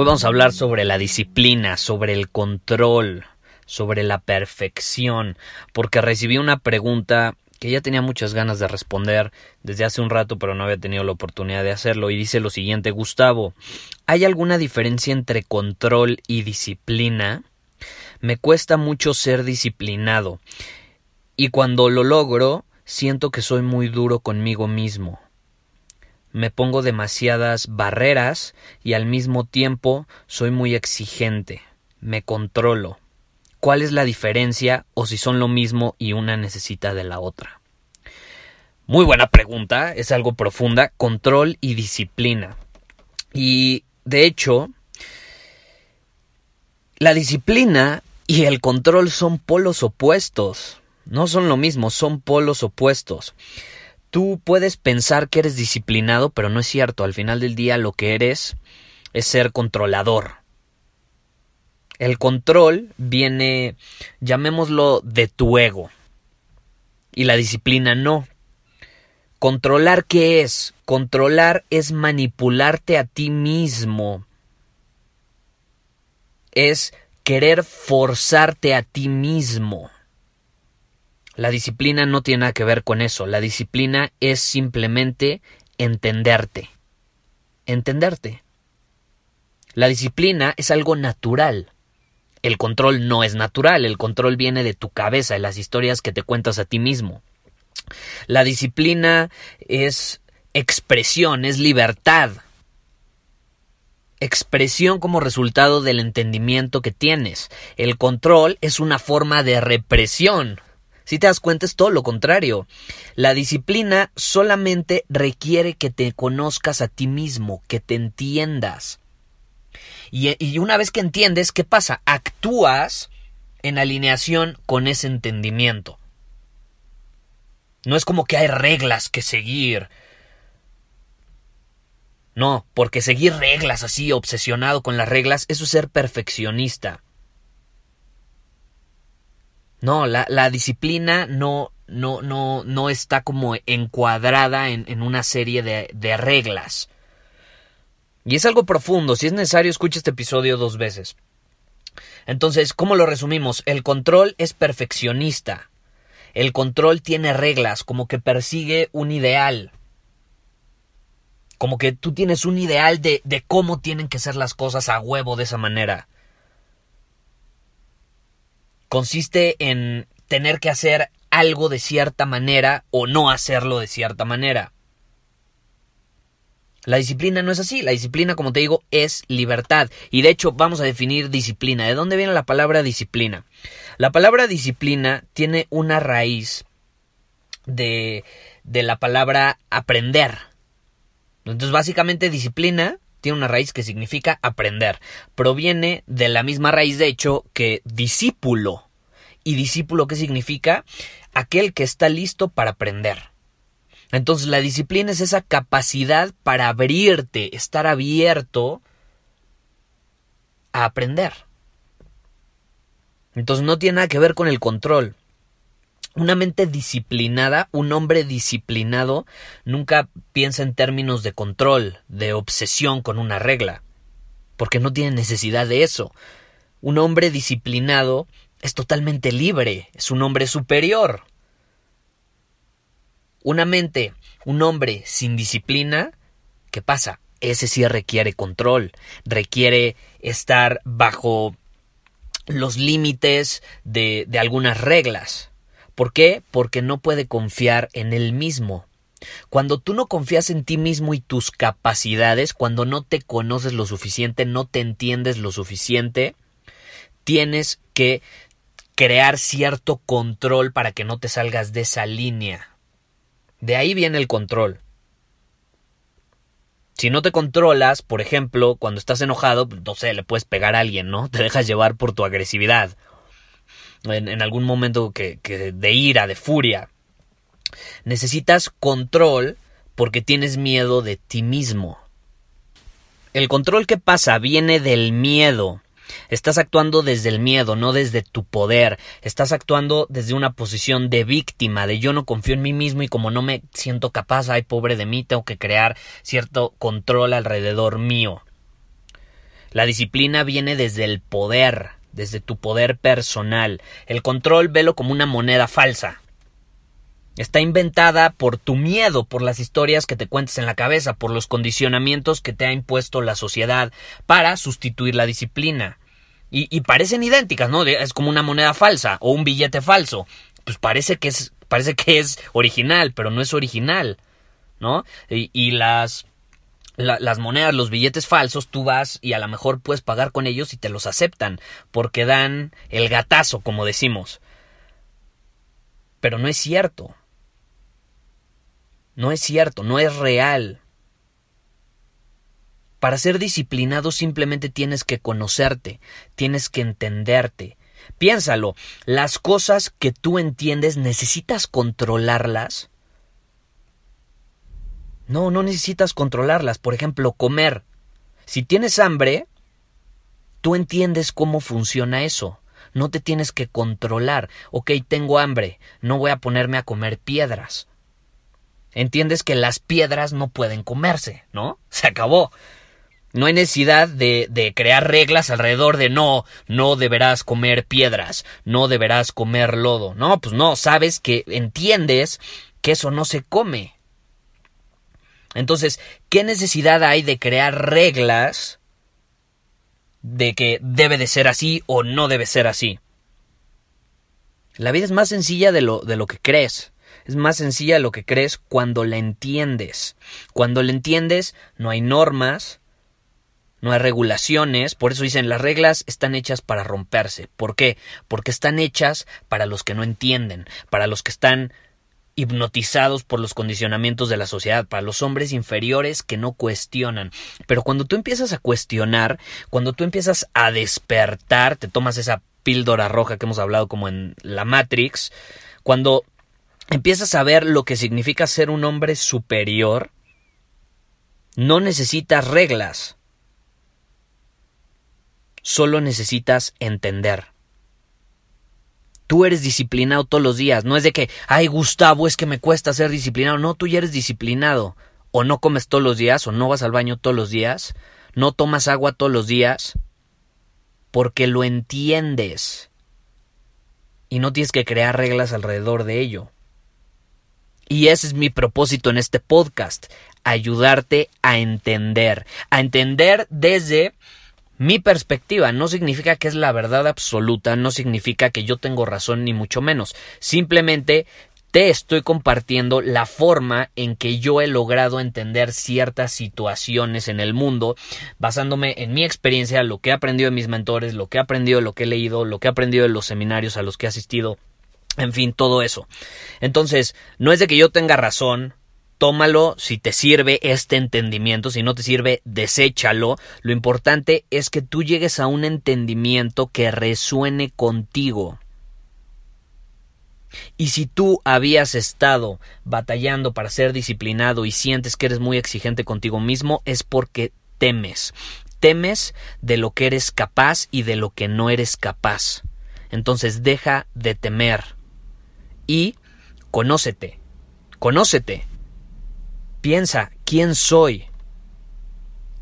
Hoy vamos a hablar sobre la disciplina, sobre el control, sobre la perfección, porque recibí una pregunta que ya tenía muchas ganas de responder desde hace un rato, pero no había tenido la oportunidad de hacerlo, y dice lo siguiente, Gustavo, ¿hay alguna diferencia entre control y disciplina? Me cuesta mucho ser disciplinado, y cuando lo logro, siento que soy muy duro conmigo mismo me pongo demasiadas barreras y al mismo tiempo soy muy exigente, me controlo. ¿Cuál es la diferencia o si son lo mismo y una necesita de la otra? Muy buena pregunta, es algo profunda, control y disciplina. Y de hecho, la disciplina y el control son polos opuestos. No son lo mismo, son polos opuestos. Tú puedes pensar que eres disciplinado, pero no es cierto. Al final del día lo que eres es ser controlador. El control viene, llamémoslo, de tu ego. Y la disciplina no. Controlar qué es? Controlar es manipularte a ti mismo. Es querer forzarte a ti mismo. La disciplina no tiene nada que ver con eso. La disciplina es simplemente entenderte. Entenderte. La disciplina es algo natural. El control no es natural, el control viene de tu cabeza, de las historias que te cuentas a ti mismo. La disciplina es expresión, es libertad. Expresión como resultado del entendimiento que tienes. El control es una forma de represión, si te das cuenta es todo lo contrario. La disciplina solamente requiere que te conozcas a ti mismo, que te entiendas. Y, una vez que entiendes, ¿qué pasa? Actúas en alineación con ese entendimiento. No es como que hay reglas que seguir. No, porque seguir reglas así, obsesionado con las reglas, eso es ser perfeccionista. No, la, la disciplina no, no, no, no está como encuadrada en, en una serie de, de reglas. Y es algo profundo, si es necesario escuche este episodio dos veces. Entonces, ¿cómo lo resumimos? El control es perfeccionista. El control tiene reglas, como que persigue un ideal. Como que tú tienes un ideal de, de cómo tienen que ser las cosas a huevo de esa manera consiste en tener que hacer algo de cierta manera o no hacerlo de cierta manera. La disciplina no es así, la disciplina, como te digo, es libertad. Y de hecho vamos a definir disciplina. ¿De dónde viene la palabra disciplina? La palabra disciplina tiene una raíz de, de la palabra aprender. Entonces básicamente disciplina tiene una raíz que significa aprender. Proviene de la misma raíz, de hecho, que discípulo. ¿Y discípulo qué significa? Aquel que está listo para aprender. Entonces la disciplina es esa capacidad para abrirte, estar abierto a aprender. Entonces no tiene nada que ver con el control. Una mente disciplinada, un hombre disciplinado, nunca piensa en términos de control, de obsesión con una regla, porque no tiene necesidad de eso. Un hombre disciplinado es totalmente libre, es un hombre superior. Una mente, un hombre sin disciplina, ¿qué pasa? Ese sí requiere control, requiere estar bajo los límites de, de algunas reglas. ¿Por qué? Porque no puede confiar en él mismo. Cuando tú no confías en ti mismo y tus capacidades, cuando no te conoces lo suficiente, no te entiendes lo suficiente, tienes que crear cierto control para que no te salgas de esa línea. De ahí viene el control. Si no te controlas, por ejemplo, cuando estás enojado, pues, no sé, le puedes pegar a alguien, ¿no? Te dejas llevar por tu agresividad. En, algún momento que, de ira, de furia. Necesitas control porque tienes miedo de ti mismo. El control que pasa viene del miedo. Estás actuando desde el miedo, no desde tu poder. Estás actuando desde una posición de víctima, de yo no confío en mí mismo y como no me siento capaz, ay pobre de mí, tengo que crear cierto control alrededor mío. La disciplina viene desde el poder, desde tu poder personal. El control velo como una moneda falsa. Está inventada por tu miedo, por las historias que te cuentes en la cabeza, por los condicionamientos que te ha impuesto la sociedad para sustituir la disciplina. Y, parecen idénticas, ¿no? Es como una moneda falsa o un billete falso. Pues parece que es, parece que es original, pero no es original, ¿no? Y, las, las monedas, los billetes falsos, tú vas y a lo mejor puedes pagar con ellos y te los aceptan, porque dan el gatazo, como decimos. Pero no es cierto. No es cierto, no es real. Para ser disciplinado simplemente tienes que conocerte, tienes que entenderte. Piénsalo, las cosas que tú entiendes necesitas controlarlas. No, no necesitas controlarlas. Por ejemplo, comer. Si tienes hambre, tú entiendes cómo funciona eso. No te tienes que controlar. Ok, tengo hambre. No voy a ponerme a comer piedras. Entiendes que las piedras no pueden comerse, ¿no? Se acabó. No hay necesidad de, de, crear reglas alrededor de no, no deberás comer piedras, no deberás comer lodo. No, pues no, sabes que entiendes que eso no se come. Entonces, ¿qué necesidad hay de crear reglas de que debe de ser así o no debe ser así? La vida es más sencilla de lo, de lo que crees. Es más sencilla de lo que crees cuando la entiendes. Cuando la entiendes, no hay normas, no hay regulaciones, por eso dicen las reglas están hechas para romperse. ¿Por qué? Porque están hechas para los que no entienden, para los que están hipnotizados por los condicionamientos de la sociedad, para los hombres inferiores que no cuestionan. Pero cuando tú empiezas a cuestionar, cuando tú empiezas a despertar, te tomas esa píldora roja que hemos hablado como en la Matrix, cuando empiezas a ver lo que significa ser un hombre superior, no necesitas reglas, Solo necesitas entender. Tú eres disciplinado todos los días. No es de que, ay, Gustavo, es que me cuesta ser disciplinado. No, tú ya eres disciplinado. O no comes todos los días, o no vas al baño todos los días, no tomas agua todos los días, porque lo entiendes. Y no tienes que crear reglas alrededor de ello. Y ese es mi propósito en este podcast, ayudarte a entender, a entender desde mi perspectiva no significa que es la verdad absoluta, no significa que yo tengo razón ni mucho menos. Simplemente te estoy compartiendo la forma en que yo he logrado entender ciertas situaciones en el mundo, basándome en mi experiencia, lo que he aprendido de mis mentores, lo que he aprendido, lo que he leído, lo que he aprendido de los seminarios a los que he asistido, en fin, todo eso. Entonces, no es de que yo tenga razón, tómalo si te sirve este entendimiento, si no te sirve, deséchalo. Lo importante es que tú llegues a un entendimiento que resuene contigo. Y si tú habías estado batallando para ser disciplinado y sientes que eres muy exigente contigo mismo, es porque temes. Temes de lo que eres capaz y de lo que no eres capaz. Entonces deja de temer y conócete. Conócete. Piensa, ¿quién soy?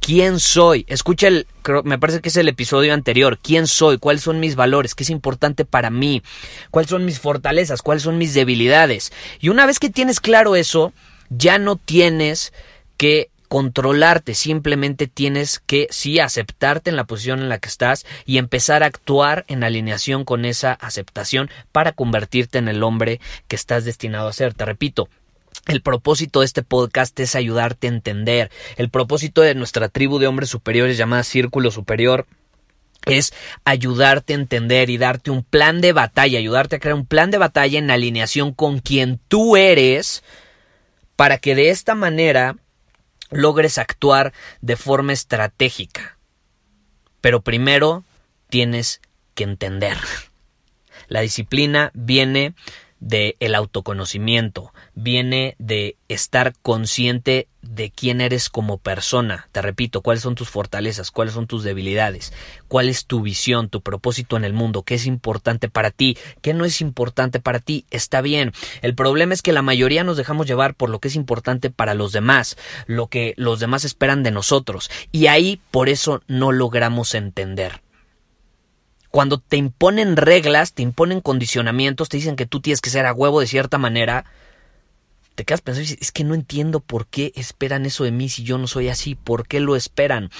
¿Quién soy? Escucha el, me parece que es el episodio anterior. ¿Quién soy? ¿Cuáles son mis valores? ¿Qué es importante para mí? ¿Cuáles son mis fortalezas? ¿Cuáles son mis debilidades? Y una vez que tienes claro eso, ya no tienes que controlarte, simplemente tienes que sí aceptarte en la posición en la que estás y empezar a actuar en alineación con esa aceptación para convertirte en el hombre que estás destinado a ser. Te repito, el propósito de este podcast es ayudarte a entender. El propósito de nuestra tribu de hombres superiores llamada Círculo Superior es ayudarte a entender y darte un plan de batalla, ayudarte a crear un plan de batalla en alineación con quien tú eres para que de esta manera logres actuar de forma estratégica. Pero primero tienes que entender. La disciplina viene de el autoconocimiento, viene de estar consciente de quién eres como persona. Te repito, cuáles son tus fortalezas, cuáles son tus debilidades, cuál es tu visión, tu propósito en el mundo, qué es importante para ti, qué no es importante para ti. Está bien. El problema es que la mayoría nos dejamos llevar por lo que es importante para los demás, lo que los demás esperan de nosotros, y ahí por eso no logramos entender cuando te imponen reglas, te imponen condicionamientos, te dicen que tú tienes que ser a huevo de cierta manera, te quedas pensando, es que no entiendo por qué esperan eso de mí si yo no soy así, por qué lo esperan.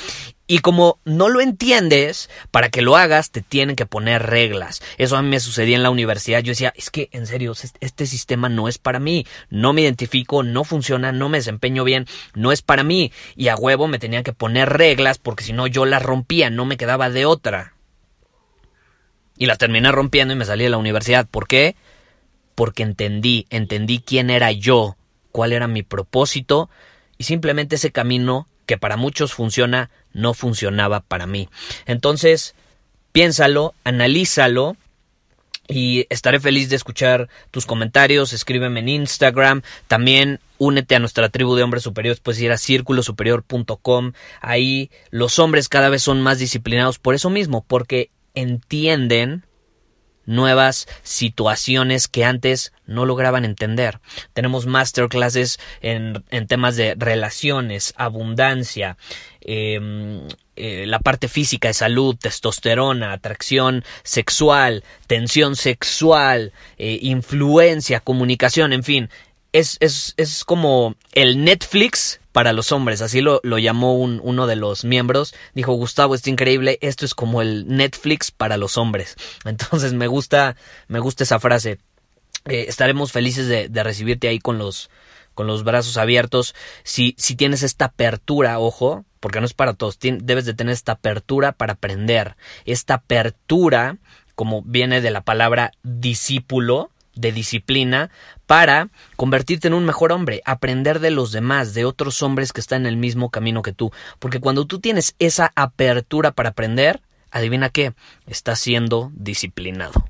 Y como no lo entiendes, para que lo hagas te tienen que poner reglas. Eso a mí me sucedía en la universidad. Yo decía, es que en serio, este sistema no es para mí. No me identifico, no funciona, no me desempeño bien, no es para mí. Y a huevo me tenían que poner reglas porque si no yo las rompía, no me quedaba de otra. Y las terminé rompiendo y me salí de la universidad. ¿Por qué? Porque entendí, entendí quién era yo, cuál era mi propósito y simplemente ese camino que para muchos funciona, no funcionaba para mí. Entonces, piénsalo, analízalo y estaré feliz de escuchar tus comentarios, escríbeme en Instagram, también únete a nuestra tribu de hombres superiores, puedes ir a círculosuperior.com, ahí los hombres cada vez son más disciplinados por eso mismo, porque entienden nuevas situaciones que antes no lograban entender. Tenemos masterclasses en, en temas de relaciones, abundancia, em, eh, la parte física de salud, testosterona, atracción sexual, tensión sexual, eh, influencia, comunicación, en fin. Es, es, es como el Netflix para los hombres, así lo, lo llamó un, uno de los miembros, dijo Gustavo, está increíble, esto es como el Netflix para los hombres. Entonces me gusta, me gusta esa frase. Eh, estaremos felices de, de, recibirte ahí con los, con los brazos abiertos. Si, si tienes esta apertura, ojo, porque no es para todos, debes de tener esta apertura para aprender. Esta apertura, como viene de la palabra discípulo, de disciplina para convertirte en un mejor hombre, aprender de los demás, de otros hombres que están en el mismo camino que tú. Porque cuando tú tienes esa apertura para aprender, adivina qué, estás siendo disciplinado.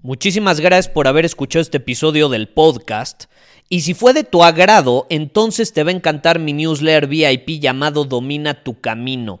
Muchísimas gracias por haber escuchado este episodio del podcast. Y si fue de tu agrado, entonces te va a encantar mi newsletter VIP llamado Domina tu Camino.